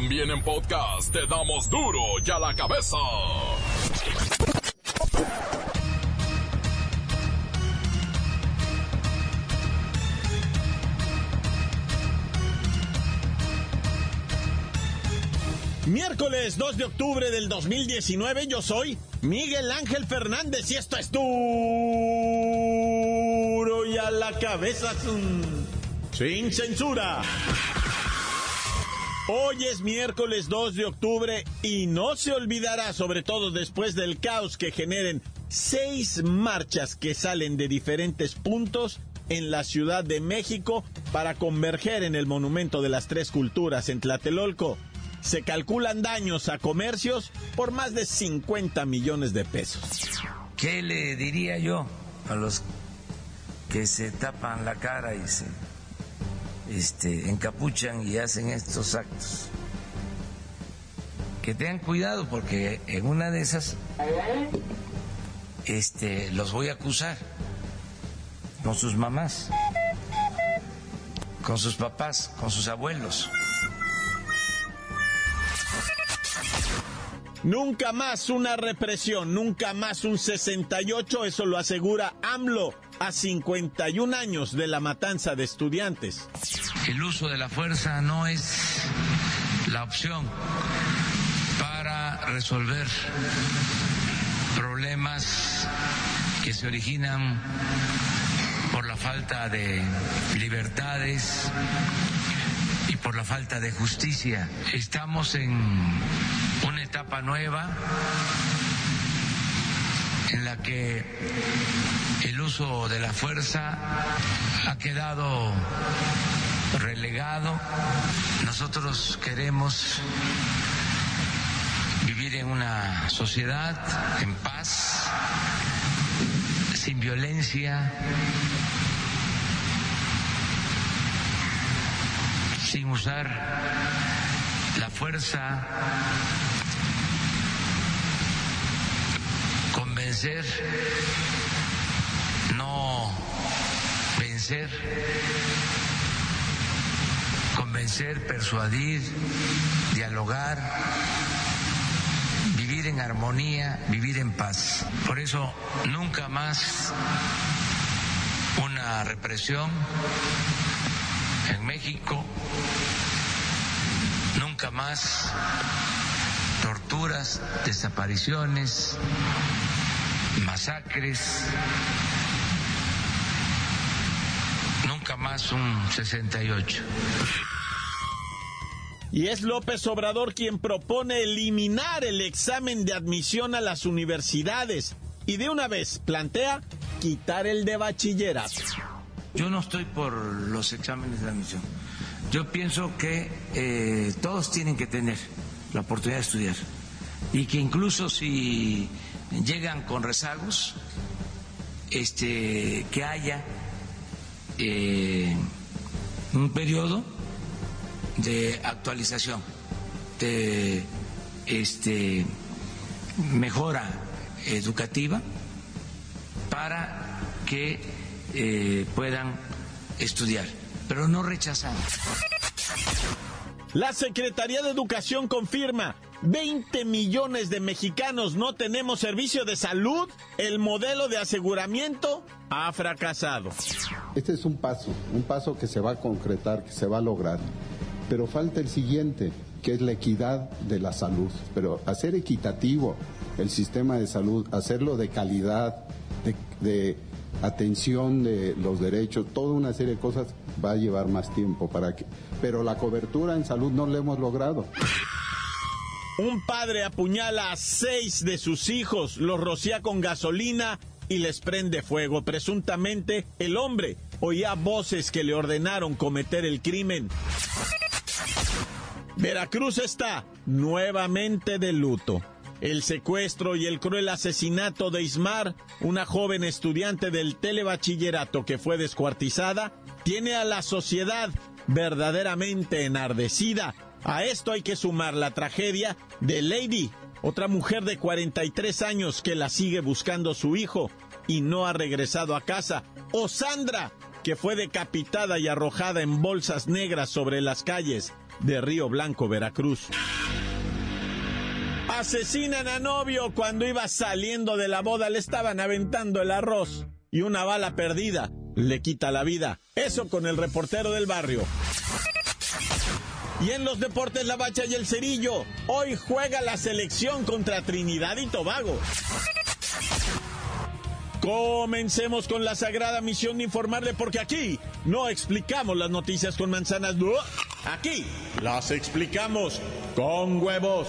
También en podcast te damos duro y a la cabeza. Miércoles 2 de octubre del 2019, yo soy Miguel Ángel Fernández y esto es duro y a la cabeza sin censura. Hoy es miércoles 2 de octubre y no se olvidará, sobre todo después del caos que generen seis marchas que salen de diferentes puntos en la Ciudad de México para converger en el Monumento de las Tres Culturas en Tlatelolco se calculan daños a comercios por más de 50 millones de pesos. ¿Qué le diría yo a los que se tapan la cara y se este, encapuchan y hacen estos actos? Que tengan cuidado porque en una de esas este, los voy a acusar con sus mamás, con sus papás, con sus abuelos. Nunca más una represión, nunca más un 68, eso lo asegura AMLO a 51 años de la matanza de estudiantes. El uso de la fuerza no es la opción para resolver problemas que se originan por la falta de libertades y por la falta de justicia. Estamos en una etapa nueva en la que el uso de la fuerza ha quedado relegado. Nosotros queremos vivir en una sociedad en paz, sin violencia, sin usar la fuerza, convencer, no vencer, convencer, persuadir, dialogar, vivir en armonía, vivir en paz. Por eso nunca más una represión en México, nunca más torturas, desapariciones, masacres, nunca más un 68. Y es López Obrador quien propone eliminar el examen de admisión a las universidades y de una vez plantea quitar el de bachillerato. Yo no estoy por los exámenes de admisión. Yo pienso que eh, todos tienen que tener la oportunidad de estudiar y que incluso si llegan con rezagos, este, que haya eh, un periodo de actualización, de este, mejora educativa para que eh, puedan estudiar, pero no rechazar. La Secretaría de Educación confirma, 20 millones de mexicanos no tenemos servicio de salud, el modelo de aseguramiento ha fracasado. Este es un paso, un paso que se va a concretar, que se va a lograr, pero falta el siguiente, que es la equidad de la salud, pero hacer equitativo el sistema de salud, hacerlo de calidad, de, atención de los derechos, toda una serie de cosas va a llevar más tiempo para que, pero la cobertura en salud no la hemos logrado. Un padre apuñala a seis de sus hijos, los rocía con gasolina y les prende fuego. Presuntamente, el hombre oía voces que le ordenaron cometer el crimen. Veracruz está nuevamente de luto el secuestro y el cruel asesinato de Ismar, una joven estudiante del telebachillerato que fue descuartizada, tiene a la sociedad verdaderamente enardecida. A esto hay que sumar la tragedia de Lady, otra mujer de 43 años que la sigue buscando su hijo y no ha regresado a casa. O Sandra, que fue decapitada y arrojada en bolsas negras sobre las calles de Río Blanco, Veracruz. Asesinan a novio cuando iba saliendo de la boda, le estaban aventando el arroz y una bala perdida le quita la vida. Eso con el reportero del barrio. Y en los deportes La Bacha y el Cerillo, hoy juega la selección contra Trinidad y Tobago. Comencemos con la sagrada misión de informarle porque aquí no explicamos las noticias con manzanas, aquí las explicamos con huevos.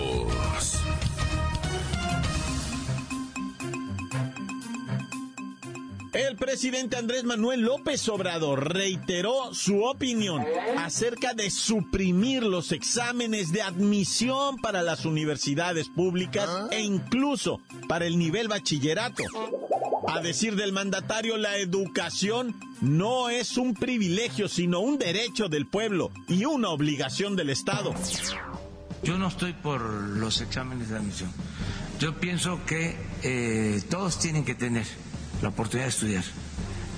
El presidente Andrés Manuel López Obrador reiteró su opinión acerca de suprimir los exámenes de admisión para las universidades públicas e incluso para el nivel bachillerato. A decir del mandatario, la educación no es un privilegio, sino un derecho del pueblo y una obligación del Estado. Yo no estoy por los exámenes de admisión. Yo pienso que eh, todos tienen que tener la oportunidad de estudiar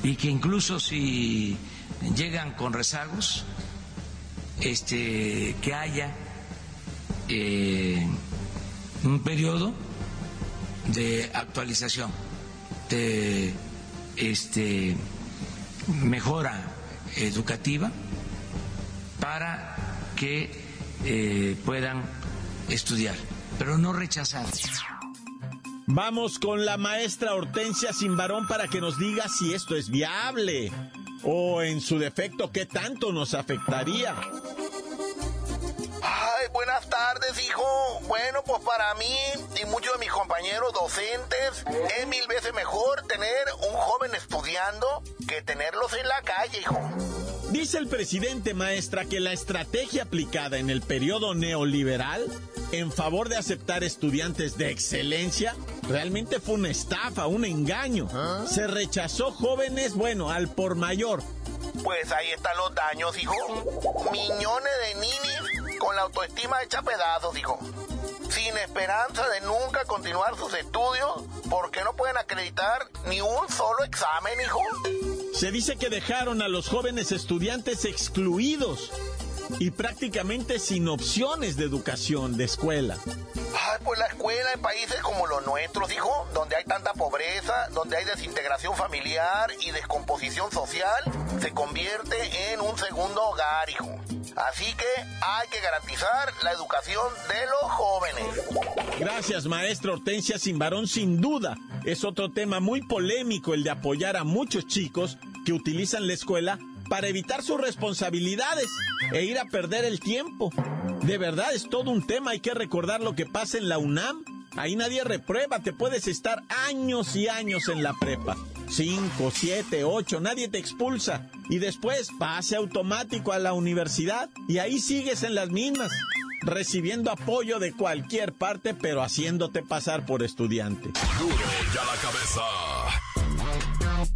y que incluso si llegan con rezagos, este, que haya eh, un periodo de actualización, de este, mejora educativa para que eh, puedan estudiar, pero no rechazar. Vamos con la maestra Hortensia Simbarón para que nos diga si esto es viable o en su defecto qué tanto nos afectaría. Ay, buenas tardes, hijo. Bueno, pues para mí y muchos de mis compañeros docentes es mil veces mejor tener un joven estudiando que tenerlos en la calle, hijo. Dice el presidente maestra que la estrategia aplicada en el periodo neoliberal en favor de aceptar estudiantes de excelencia realmente fue una estafa, un engaño. Se rechazó jóvenes, bueno, al por mayor. Pues ahí están los daños, hijo. Millones de niños con la autoestima hecha pedazos, hijo. Sin esperanza de nunca continuar sus estudios porque no pueden acreditar ni un solo examen, hijo. Se dice que dejaron a los jóvenes estudiantes excluidos y prácticamente sin opciones de educación, de escuela. Ay, pues la escuela en países como los nuestros, hijo, donde hay tanta pobreza, donde hay desintegración familiar y descomposición social, se convierte en un segundo hogar, hijo. Así que hay que garantizar la educación de los jóvenes. Gracias, maestro Hortensia Simbarón. Sin duda, es otro tema muy polémico el de apoyar a muchos chicos que utilizan la escuela para evitar sus responsabilidades e ir a perder el tiempo. De verdad es todo un tema, hay que recordar lo que pasa en la UNAM. Ahí nadie reprueba, te puedes estar años y años en la prepa. Cinco, siete, ocho, nadie te expulsa. Y después pase automático a la universidad y ahí sigues en las mismas, recibiendo apoyo de cualquier parte, pero haciéndote pasar por estudiante. Duro ya la cabeza.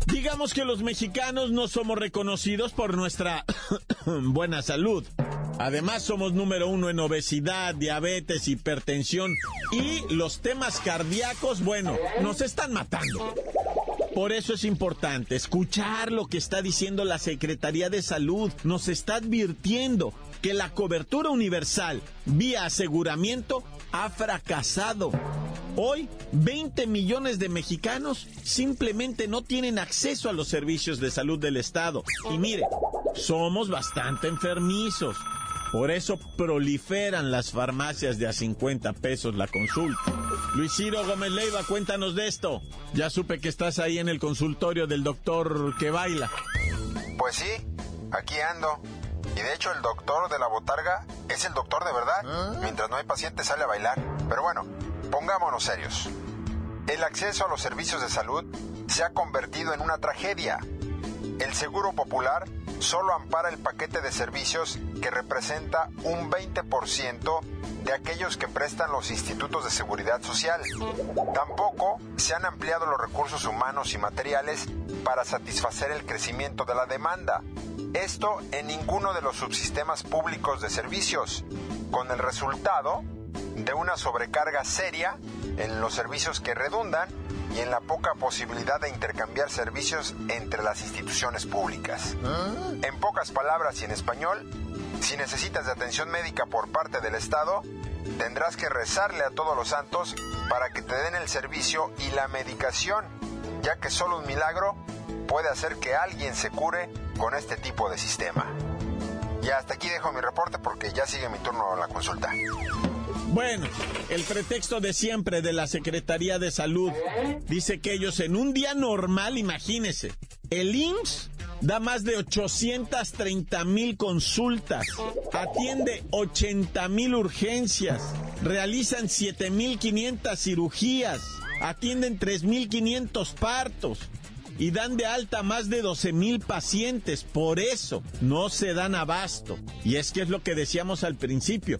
Digamos que los mexicanos no somos reconocidos por nuestra buena salud. Además somos número uno en obesidad, diabetes, hipertensión y los temas cardíacos, bueno, nos están matando. Por eso es importante escuchar lo que está diciendo la Secretaría de Salud. Nos está advirtiendo que la cobertura universal vía aseguramiento ha fracasado. Hoy, 20 millones de mexicanos simplemente no tienen acceso a los servicios de salud del Estado. Y mire, somos bastante enfermizos. Por eso proliferan las farmacias de a 50 pesos la consulta. Luis Ciro Gómez Leiva, cuéntanos de esto. Ya supe que estás ahí en el consultorio del doctor que baila. Pues sí, aquí ando. Y de hecho el doctor de la botarga es el doctor de verdad. Mientras no hay paciente sale a bailar. Pero bueno, pongámonos serios. El acceso a los servicios de salud se ha convertido en una tragedia. El Seguro Popular solo ampara el paquete de servicios que representa un 20% de aquellos que prestan los institutos de seguridad social. Tampoco se han ampliado los recursos humanos y materiales para satisfacer el crecimiento de la demanda. Esto en ninguno de los subsistemas públicos de servicios, con el resultado de una sobrecarga seria en los servicios que redundan y en la poca posibilidad de intercambiar servicios entre las instituciones públicas. En pocas palabras y en español, si necesitas de atención médica por parte del Estado, tendrás que rezarle a todos los santos para que te den el servicio y la medicación, ya que solo un milagro puede hacer que alguien se cure con este tipo de sistema. Y hasta aquí dejo mi reporte porque ya sigue mi turno a la consulta. Bueno, el pretexto de siempre de la Secretaría de Salud dice que ellos en un día normal, imagínense, el IMSS da más de 830 mil consultas, atiende 80 mil urgencias, realizan 7.500 cirugías, atienden 3.500 partos y dan de alta más de 12 mil pacientes. Por eso no se dan abasto. Y es que es lo que decíamos al principio.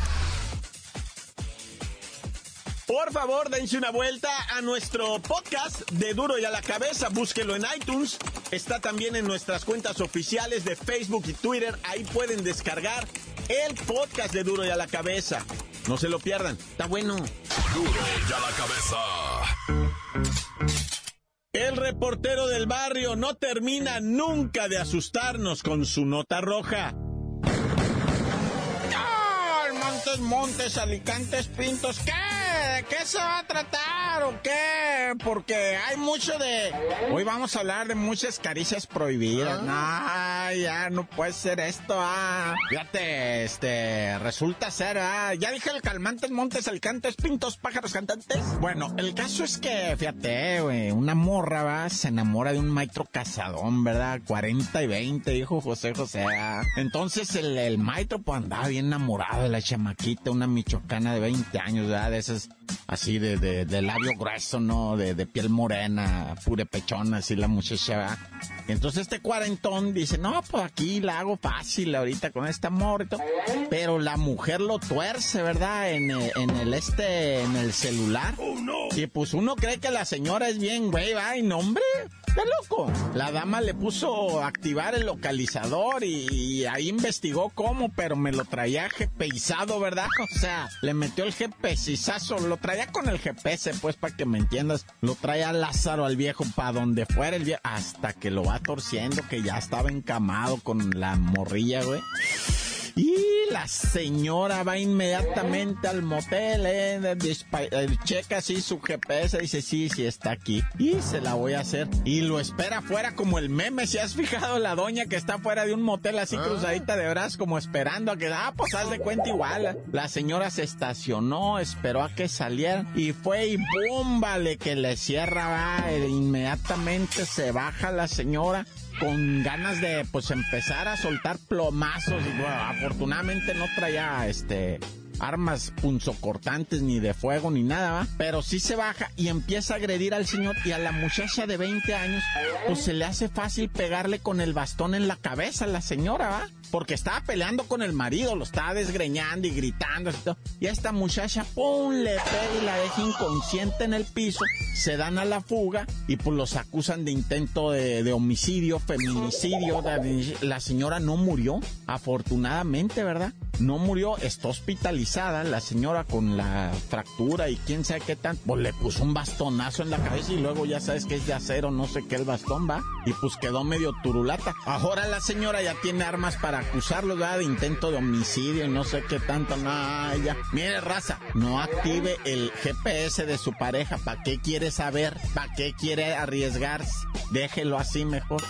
Por favor, dense una vuelta a nuestro podcast de Duro y a la Cabeza. Búsquelo en iTunes. Está también en nuestras cuentas oficiales de Facebook y Twitter. Ahí pueden descargar el podcast de Duro y a la Cabeza. No se lo pierdan. Está bueno. Duro y a la cabeza. El reportero del barrio no termina nunca de asustarnos con su nota roja. ¡Ay, Montes, Montes, Alicantes, Pintos, ¿qué? ¿De qué se va a tratar o qué? Porque hay mucho de... Hoy vamos a hablar de muchas caricias prohibidas. Ay, ya no puede ser esto, ah. Fíjate, este, resulta ser, ah. Ya dije el calmantes, montes, alicantes, pintos, pájaros, cantantes. Bueno, el caso es que, fíjate, güey, una morra, va, se enamora de un maestro casadón, ¿verdad? 40 y 20, dijo José José. ah. Entonces el, el maestro, pues andaba bien enamorado de la chamaquita, una michoacana de 20 años, ¿verdad? De esas así de, de, de labio grueso, ¿no? De, de piel morena, purepechona, así la muchacha, ¿verdad? Entonces este cuarentón dice, no, pues aquí la hago fácil ahorita con este amor y todo. Pero la mujer lo tuerce, ¿verdad? En, eh, en el este, en el celular. Y pues uno cree que la señora es bien, güey, va, y no, hombre. ¡Qué loco! La dama le puso a activar el localizador y, ahí investigó cómo, pero me lo traía GPizado, ¿verdad? O sea, le metió el GPizazo, lo traía con el GPS, pues, para que me entiendas. Lo traía Lázaro al viejo, para donde fuera el viejo, hasta que lo va torciendo, que ya estaba encamado con la morrilla, güey. Y la señora va inmediatamente al motel, eh, eh, checa así su GPS, dice, sí, sí, está aquí. Y se la voy a hacer. Y lo espera afuera como el meme, si has fijado la doña que está fuera de un motel así cruzadita de brazos, como esperando a que, ah, pues haz de cuenta igual. La señora se estacionó, esperó a que saliera y fue y ¡bum! Vale, que le cierra, va, e inmediatamente se baja la señora con ganas de pues empezar a soltar plomazos. Y bueno, afortunadamente no traía este armas punzocortantes ni de fuego ni nada, ¿va? Pero sí se baja y empieza a agredir al señor y a la muchacha de 20 años pues se le hace fácil pegarle con el bastón en la cabeza a la señora, ¿va? Porque estaba peleando con el marido, lo estaba desgreñando y gritando y todo. Y a esta muchacha, pum, le pega y la deja inconsciente en el piso. Se dan a la fuga y pues los acusan de intento de, de homicidio, feminicidio. La señora no murió, afortunadamente, ¿verdad? No murió, está hospitalizada. La señora con la fractura y quién sabe qué tan. Pues le puso un bastonazo en la cabeza y luego ya sabes que es de acero, no sé qué el bastón va. Y pues quedó medio turulata. Ahora la señora ya tiene armas para acusarlo. De intento de homicidio y no sé qué tanto. Ya. Mire, raza, no active el GPS de su pareja. ¿Para qué quiere saber? ¿Para qué quiere arriesgarse? Déjelo así mejor.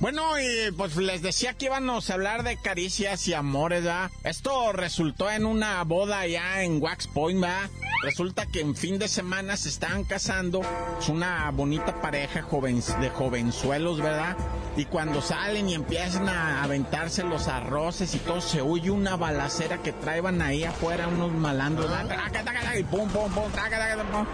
Bueno, y pues les decía que íbamos a hablar de caricias y amores, ¿verdad? Esto resultó en una boda ya en Wax Point, ¿verdad? Resulta que en fin de semana se estaban casando. Es una bonita pareja joven, de jovenzuelos, ¿verdad? Y cuando salen y empiezan a aventarse los arroces y todo, se oye una balacera que traían ahí afuera unos malandros. Y pum, pum, pum,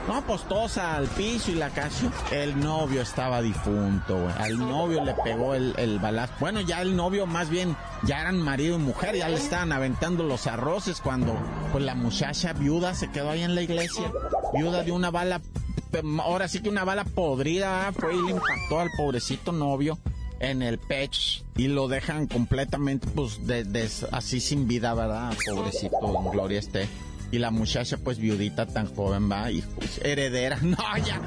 No, pues todos al piso y la casa. El novio estaba difunto, güey. Al novio le pegó el, el balazo. Bueno, ya el novio más bien ya eran marido y mujer, ya le estaban aventando los arroces cuando pues la muchacha viuda se quedó ahí en la iglesia, viuda de una bala, ahora sí que una bala podrida fue y le impactó al pobrecito novio en el pecho y lo dejan completamente pues así sin vida, ¿verdad? Pobrecito, gloria esté. Y la muchacha pues viudita tan joven va y pues, heredera, no ya.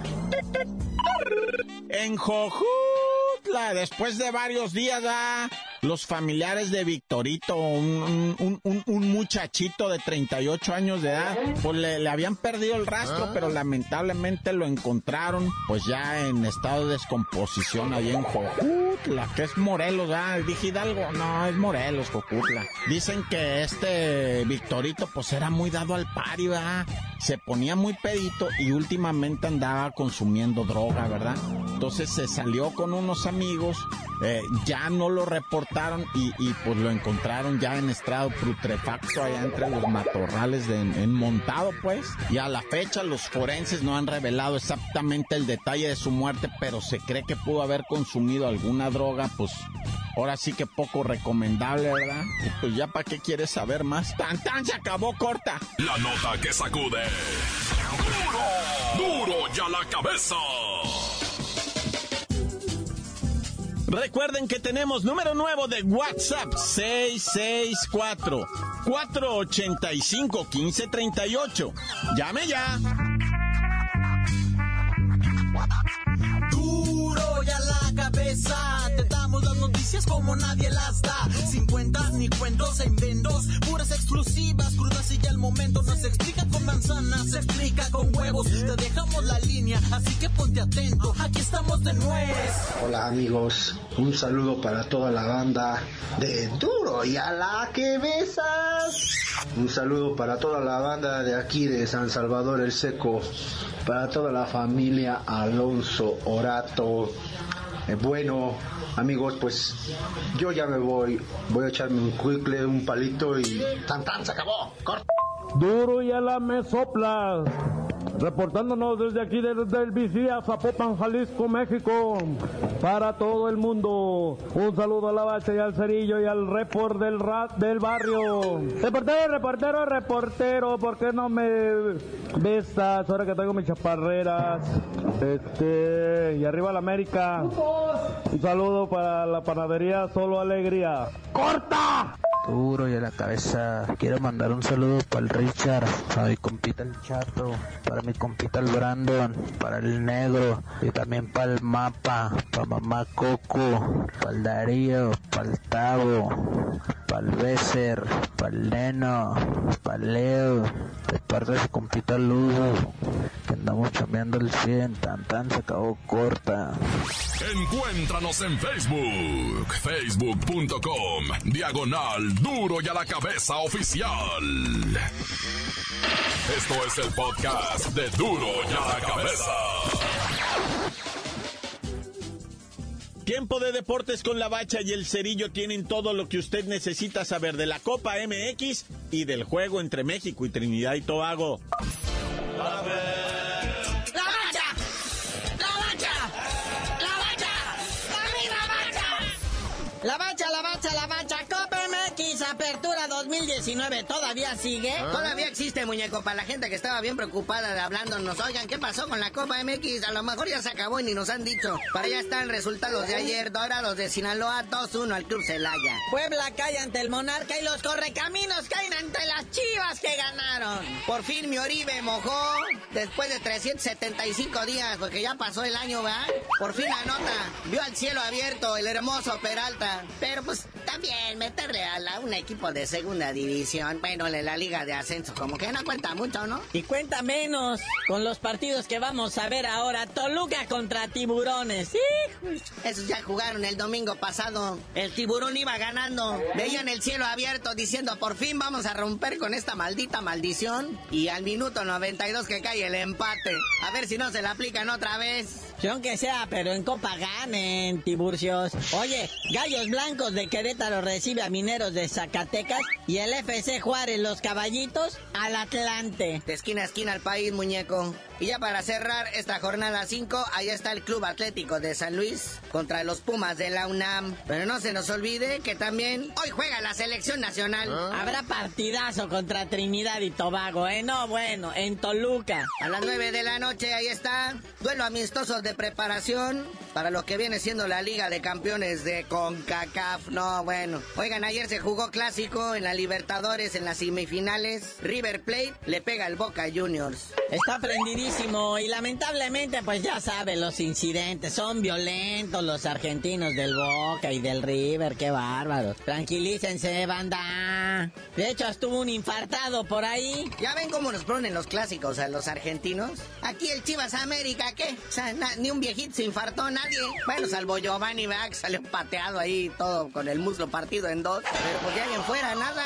En Jojutla, después de varios días, ¿verdad? Los familiares de Victorito, un, muchachito de 38 años de edad, pues le, habían perdido el rastro, ah. pero lamentablemente lo encontraron, pues ya en estado de descomposición ahí en Jojutla, que es Morelos, ¿ah? Dije Hidalgo, no, es Morelos, Jojutla. Dicen que este Victorito, pues era muy dado al pari, ¿verdad? Se ponía muy pedito y últimamente andaba consumiendo droga, ¿verdad? Entonces se salió con unos amigos, eh, ya no lo reportó y, pues lo encontraron ya en estrado putrefacto allá entre los matorrales en montado pues. Y a la fecha los forenses no han revelado exactamente el detalle de su muerte, pero se cree que pudo haber consumido alguna droga, pues ahora sí que poco recomendable, ¿verdad? pues ya para qué quieres saber más. Tan tan se acabó corta. La nota que sacude. Duro, duro ya la cabeza. Recuerden que tenemos número nuevo de WhatsApp 664 485 1538. Llame ya. Noticias como nadie las da. Sin cuentas ni cuentos en vendos, puras exclusivas, crudas y ya el momento no se explica con manzanas, se explica con huevos. Te dejamos la línea, así que ponte atento, aquí estamos de nuez. Hola amigos, un saludo para toda la banda de Duro y a la que besas. Un saludo para toda la banda de aquí de San Salvador el Seco, para toda la familia Alonso Orato. Eh, bueno, amigos, pues yo ya me voy. Voy a echarme un cuicle, un palito y tan tan se acabó. Corta. Duro y a la me sopla. Reportándonos desde aquí, desde el Vicía, Zapopan, Jalisco, México, para todo el mundo. Un saludo a la bacha y al cerillo y al report del barrio. Reportero, reportero, reportero, ¿por qué no me besas ahora que tengo mis chaparreras? Este, y arriba la América. Un saludo para la panadería Solo Alegría. ¡Corta! Duro y a la cabeza. Quiero mandar un saludo para el Richard, para mi compita el Chato, para mi compita el Brandon, para el Negro y también para el Mapa, para mamá Coco, para el Darío, para el Tavo, para el Becer, para el Neno, para Leo, parte su compita Ludo, que andamos chambeando el 100, tan tan se acabó corta. Encuéntranos en Facebook, facebook.com, diagonal duro y a la cabeza oficial. Esto es el podcast de duro y a la cabeza. Tiempo de deportes con la bacha y el cerillo tienen todo lo que usted necesita saber de la Copa MX y del juego entre México y Trinidad y Tobago. 2019, ¿todavía sigue? ¿Ah? Todavía existe, muñeco, para la gente que estaba bien preocupada de hablándonos. Oigan, ¿qué pasó con la Copa MX? A lo mejor ya se acabó y ni nos han dicho. Para allá están resultados de ayer, Dorados de Sinaloa, 2-1 al Club Celaya. Puebla cae ante el Monarca y los Correcaminos caen ante las Chivas que ganaron. Por fin mi Oribe mojó, después de 375 días, porque ya pasó el año, ¿va? Por fin anota, vio al cielo abierto el hermoso Peralta. Pero pues también meterle a un equipo de segunda división división. Bueno, en la liga de ascenso, como que no cuenta mucho, ¿no? Y cuenta menos con los partidos que vamos a ver ahora. Toluca contra Tiburones. Esos ya jugaron el domingo pasado. El tiburón iba ganando. Veían el cielo abierto diciendo, por fin vamos a romper con esta maldita maldición. Y al minuto 92 que cae el empate. A ver si no se la aplican otra vez. Aunque sea, pero en Copa ganen, Tiburcios. Oye, Gallos Blancos de Querétaro recibe a Mineros de Zacatecas y el FC Juárez, los Caballitos, al Atlante. De esquina a esquina al país, muñeco. Y ya para cerrar esta jornada 5, ahí está el Club Atlético de San Luis contra los Pumas de la UNAM. Pero no se nos olvide que también hoy juega la selección nacional. ¿Ah? Habrá partidazo contra Trinidad y Tobago, ¿eh? No, bueno, en Toluca. A las 9 de la noche, ahí está. Duelo amistoso de preparación para lo que viene siendo la Liga de Campeones de CONCACAF. No, bueno. Oigan, ayer se jugó clásico en la Libertadores en las semifinales. River Plate le pega al Boca Juniors. Está prendidísimo y lamentablemente pues ya saben los incidentes. Son violentos los argentinos del Boca y del River. Qué bárbaros. Tranquilícense, banda. De hecho, estuvo un infartado por ahí. ¿Ya ven cómo nos ponen los clásicos a los argentinos? Aquí el Chivas América, ¿qué? O sea, ni un viejito se infartó, nadie. Bueno, salvo Giovanni Bax, salió pateado ahí todo con el muslo partido en dos. Pero pues ya en fuera, nada.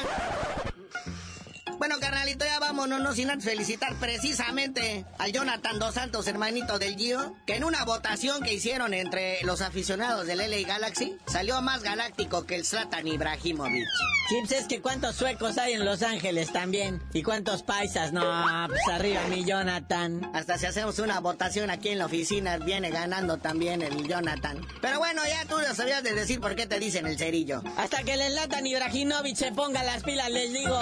Bueno, carnalito, ya vámonos, no sin antes felicitar precisamente al Jonathan Dos Santos, hermanito del Gio, que en una votación que hicieron entre los aficionados del LA Galaxy, salió más galáctico que el Zlatan Ibrahimovic. Chips, es que cuántos suecos hay en Los Ángeles también, y cuántos paisas, no, pues arriba mi Jonathan. Hasta si hacemos una votación aquí en la oficina, viene ganando también el Jonathan. Pero bueno, ya tú ya sabías de decir por qué te dicen el cerillo. Hasta que el Zlatan Ibrahimovic se ponga las pilas, les digo.